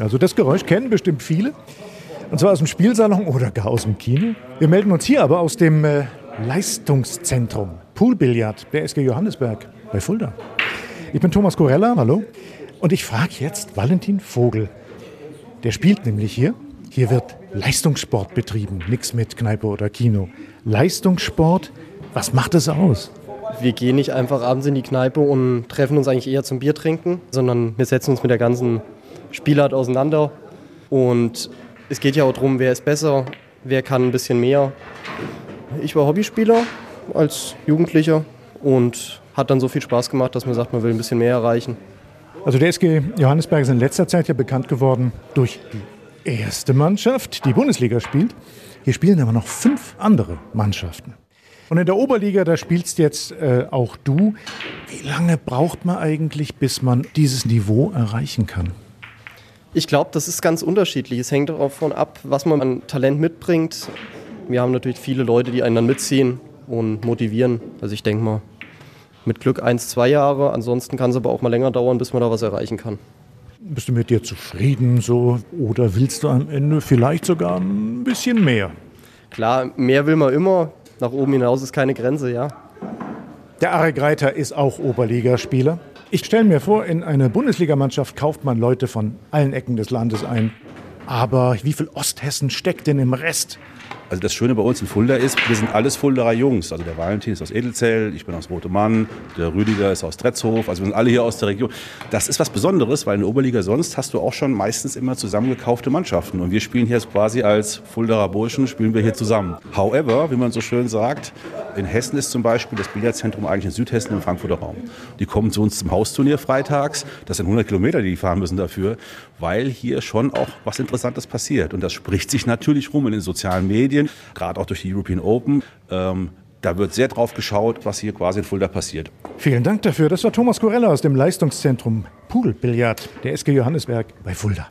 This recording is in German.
Also das Geräusch kennen bestimmt viele. Und zwar aus dem Spielsalon oder gar aus dem Kino. Wir melden uns hier aber aus dem äh, Leistungszentrum Poolbillard der SG Johannesberg bei Fulda. Ich bin Thomas Corella, hallo. Und ich frage jetzt Valentin Vogel. Der spielt nämlich hier. Hier wird Leistungssport betrieben, nichts mit Kneipe oder Kino. Leistungssport, was macht es aus? Wir gehen nicht einfach abends in die Kneipe und treffen uns eigentlich eher zum Bier trinken, sondern wir setzen uns mit der ganzen Spielart auseinander. Und es geht ja auch darum, wer ist besser, wer kann ein bisschen mehr. Ich war Hobbyspieler als Jugendlicher und hat dann so viel Spaß gemacht, dass man sagt, man will ein bisschen mehr erreichen. Also der SG Johannesberg ist in letzter Zeit ja bekannt geworden durch die erste Mannschaft, die Bundesliga spielt. Hier spielen aber noch fünf andere Mannschaften. Und in der Oberliga, da spielst jetzt äh, auch du. Wie lange braucht man eigentlich, bis man dieses Niveau erreichen kann? Ich glaube, das ist ganz unterschiedlich. Es hängt davon ab, was man an Talent mitbringt. Wir haben natürlich viele Leute, die einen dann mitziehen und motivieren. Also ich denke mal, mit Glück eins, zwei Jahre. Ansonsten kann es aber auch mal länger dauern, bis man da was erreichen kann. Bist du mit dir zufrieden so oder willst du am Ende vielleicht sogar ein bisschen mehr? Klar, mehr will man immer. Nach oben hinaus ist keine Grenze, ja. Der Arek Reiter ist auch Oberligaspieler. Ich stelle mir vor, in eine Bundesligamannschaft kauft man Leute von allen Ecken des Landes ein. Aber wie viel Osthessen steckt denn im Rest? Also das Schöne bei uns in Fulda ist, wir sind alles Fuldaer Jungs. Also der Valentin ist aus Edelzell, ich bin aus Rote Mann, der Rüdiger ist aus Tretzhof. Also wir sind alle hier aus der Region. Das ist was Besonderes, weil in der Oberliga sonst hast du auch schon meistens immer zusammengekaufte Mannschaften. Und wir spielen hier quasi als Fuldaer Burschen, spielen wir hier zusammen. However, wie man so schön sagt, in Hessen ist zum Beispiel das Billardzentrum eigentlich in Südhessen im Frankfurter Raum. Die kommen zu uns zum Hausturnier freitags. Das sind 100 Kilometer, die die fahren müssen dafür, weil hier schon auch was Interessantes passiert. Und das spricht sich natürlich rum in den sozialen Medien, gerade auch durch die European Open. Ähm, da wird sehr drauf geschaut, was hier quasi in Fulda passiert. Vielen Dank dafür. Das war Thomas Corella aus dem Leistungszentrum Pudelbillard der SG Johannesberg bei Fulda.